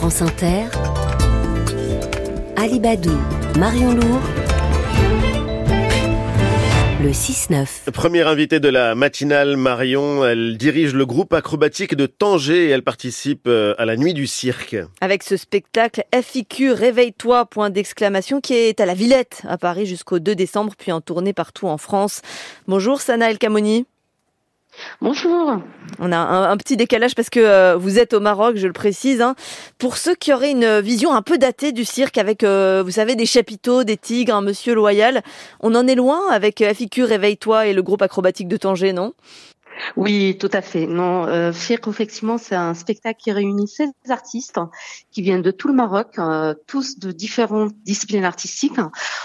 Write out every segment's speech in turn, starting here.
France Inter, Alibadou, Marion Lourd, le 6-9. Première invitée de la matinale, Marion, elle dirige le groupe acrobatique de Tanger et elle participe euh, à la nuit du cirque. Avec ce spectacle FIQ Réveille-toi, point d'exclamation, qui est à la Villette à Paris jusqu'au 2 décembre, puis en tournée partout en France. Bonjour Sana El Kamoni. Bonjour. On a un, petit décalage parce que euh, vous êtes au Maroc, je le précise. Hein. Pour ceux qui auraient une vision un peu datée du cirque avec, euh, vous savez, des chapiteaux, des tigres, un monsieur loyal, on en est loin avec FIQ Réveille-toi et le groupe acrobatique de Tanger, non? Oui, tout à fait. Non, euh, effectivement, c'est un spectacle qui réunit 16 artistes qui viennent de tout le Maroc, euh, tous de différentes disciplines artistiques.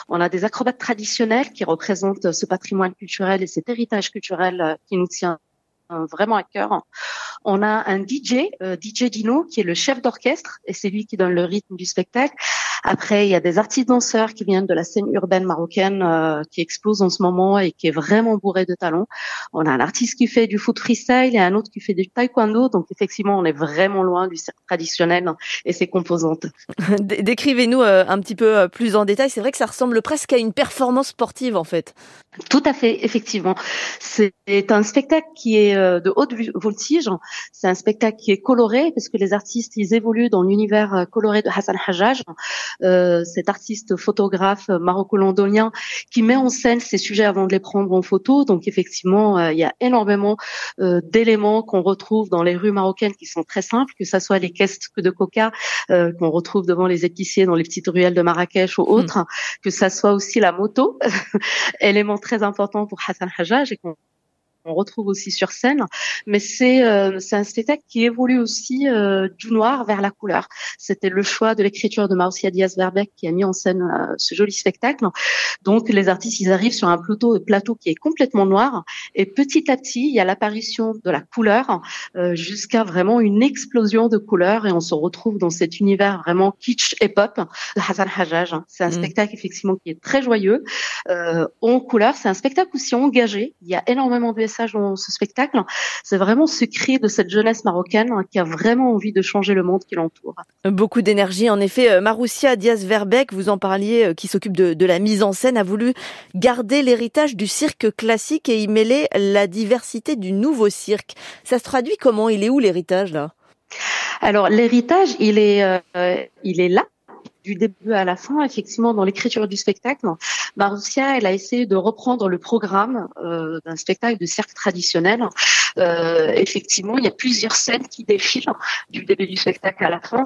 On a des acrobates traditionnels qui représentent ce patrimoine culturel et cet héritage culturel euh, qui nous tient vraiment à cœur. On a un DJ, euh, DJ Dino, qui est le chef d'orchestre et c'est lui qui donne le rythme du spectacle. Après, il y a des artistes danseurs qui viennent de la scène urbaine marocaine euh, qui explose en ce moment et qui est vraiment bourré de talent. On a un artiste qui fait du foot freestyle et un autre qui fait du taekwondo. Donc effectivement, on est vraiment loin du cirque traditionnel et ses composantes. Décrivez-nous euh, un petit peu plus en détail. C'est vrai que ça ressemble presque à une performance sportive en fait. Tout à fait, effectivement. C'est un spectacle qui est euh, de haute voltige. C'est un spectacle qui est coloré parce que les artistes ils évoluent dans l'univers euh, coloré de Hassan Hajjaj, euh, cet artiste photographe maroco-londonien qui met en scène ses sujets avant de les prendre en photo. Donc effectivement, il y a énormément d'éléments qu'on retrouve dans les rues marocaines qui sont très simples, que ça soit les caisses de coca qu'on retrouve devant les épiciers dans les petites ruelles de Marrakech ou autres, hmm. que ça soit aussi la moto, élément très important pour Hassan Hajjaj et qu'on on retrouve aussi sur scène, mais c'est euh, c'est un spectacle qui évolue aussi euh, du noir vers la couleur. C'était le choix de l'écriture de Marcia Diaz-Verbeck qui a mis en scène euh, ce joli spectacle. Donc les artistes, ils arrivent sur un plateau, plateau qui est complètement noir et petit à petit, il y a l'apparition de la couleur jusqu'à vraiment une explosion de couleurs et on se retrouve dans cet univers vraiment kitsch et pop de Hassan Hajjaj. C'est un mm. spectacle effectivement qui est très joyeux, en couleur. C'est un spectacle aussi engagé. Il y a énormément de dans ce spectacle, c'est vraiment ce cri de cette jeunesse marocaine qui a vraiment envie de changer le monde qui l'entoure. Beaucoup d'énergie, en effet. Euh, Maroussia Diaz-Verbeck, vous en parliez, euh, qui s'occupe de, de la mise en scène, a voulu garder l'héritage du cirque classique et y mêler la diversité du nouveau cirque. Ça se traduit comment? Il est où l'héritage là? Alors l'héritage, il est, euh, il est là du début à la fin, effectivement, dans l'écriture du spectacle, Marussia, elle a essayé de reprendre le programme euh, d'un spectacle de cirque traditionnel. Euh, effectivement, il y a plusieurs scènes qui défilent du début du spectacle à la fin.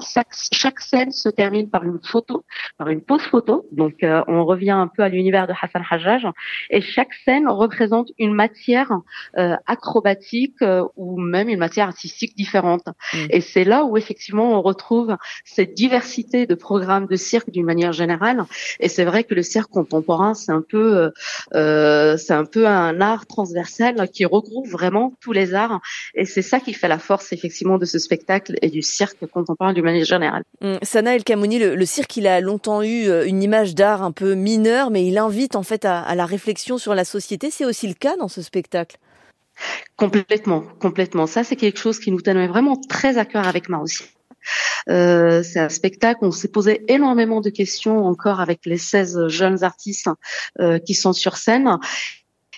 Chaque, scène se termine par une photo, par une pause photo. Donc, euh, on revient un peu à l'univers de Hassan Hajjaj. Et chaque scène représente une matière euh, acrobatique euh, ou même une matière artistique différente. Mm. Et c'est là où effectivement on retrouve cette diversité de programmes de cirque d'une manière générale. Et c'est vrai que le cirque contemporain, c'est un peu, euh, euh, c'est un peu un art transversal qui regroupe vraiment tous les arts. Et c'est ça qui fait la force effectivement de ce spectacle et du cirque contemporain d'une manière générale. Hum, Sana El Kamouni, le, cirque, il a longtemps eu euh, une image d'art un peu mineure, mais il invite en fait à, à la réflexion sur la société. C'est aussi le cas dans ce spectacle? Complètement, complètement. Ça, c'est quelque chose qui nous tenait vraiment très à cœur avec moi aussi. Euh, c'est un spectacle, on s'est posé énormément de questions encore avec les 16 jeunes artistes euh, qui sont sur scène.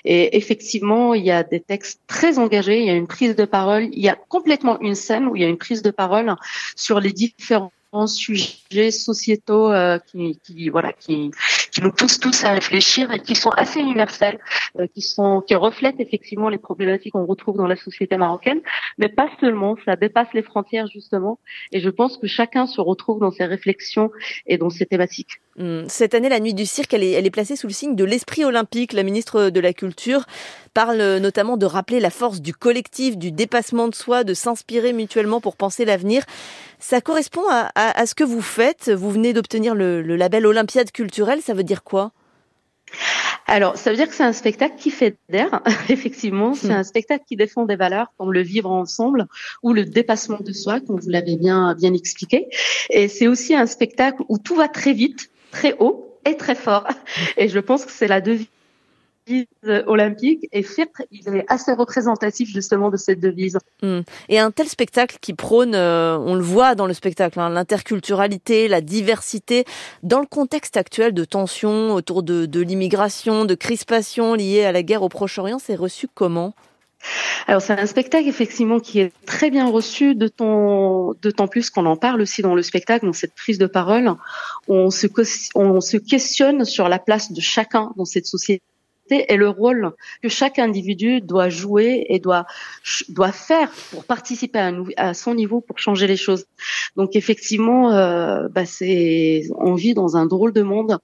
Et effectivement, il y a des textes très engagés, il y a une prise de parole, il y a complètement une scène où il y a une prise de parole sur les différents sujets sociétaux euh, qui, qui, voilà qui qui nous poussent tous à réfléchir et qui sont assez universels, euh, qui sont qui reflètent effectivement les problématiques qu'on retrouve dans la société marocaine, mais pas seulement, ça dépasse les frontières justement. Et je pense que chacun se retrouve dans ses réflexions et dans ses thématiques. Hmm. Cette année, la nuit du cirque, elle est, elle est placée sous le signe de l'esprit olympique. La ministre de la Culture parle notamment de rappeler la force du collectif, du dépassement de soi, de s'inspirer mutuellement pour penser l'avenir. Ça correspond à, à, ce que vous faites. Vous venez d'obtenir le, le label Olympiade culturelle. Ça veut dire quoi? Alors, ça veut dire que c'est un spectacle qui fait d'air, effectivement. C'est hmm. un spectacle qui défend des valeurs comme le vivre ensemble ou le dépassement de soi, comme vous l'avez bien, bien expliqué. Et c'est aussi un spectacle où tout va très vite, très haut et très fort. Et je pense que c'est la devise olympique et FIRT, il est assez représentatif justement de cette devise. Hmm. Et un tel spectacle qui prône, euh, on le voit dans le spectacle, hein, l'interculturalité, la diversité, dans le contexte actuel de tensions autour de, de l'immigration, de crispation liées à la guerre au Proche-Orient, c'est reçu comment? Alors c'est un spectacle effectivement qui est très bien reçu, d'autant plus qu'on en parle aussi dans le spectacle, dans cette prise de parole, on se, on se questionne sur la place de chacun dans cette société et le rôle que chaque individu doit jouer et doit doit faire pour participer à, à son niveau pour changer les choses. Donc effectivement, euh, bah c'est on vit dans un drôle de monde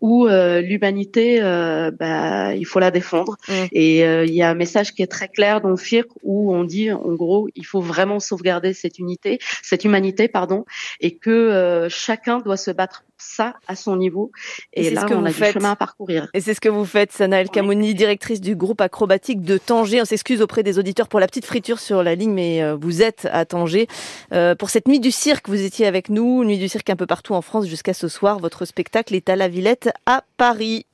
où euh, l'humanité, euh, bah, il faut la défendre. Mmh. Et il y a un message qui est très clair dans FIRC où on dit en gros, il faut vraiment sauvegarder cette unité, cette humanité, pardon, et que chacun doit se battre ça à son niveau. Et, là, on a du chemin à parcourir. Et c'est ce que vous faites, Sana El Kamouni, directrice du groupe acrobatique de Tanger. On s'excuse auprès des auditeurs pour la petite friture sur la ligne, mais euh, vous êtes à Tanger. Euh, pour cette nuit du cirque, vous étiez avec nous, nuit du cirque un peu partout en France jusqu'à ce soir. Votre spectacle est à la Villette à Paris.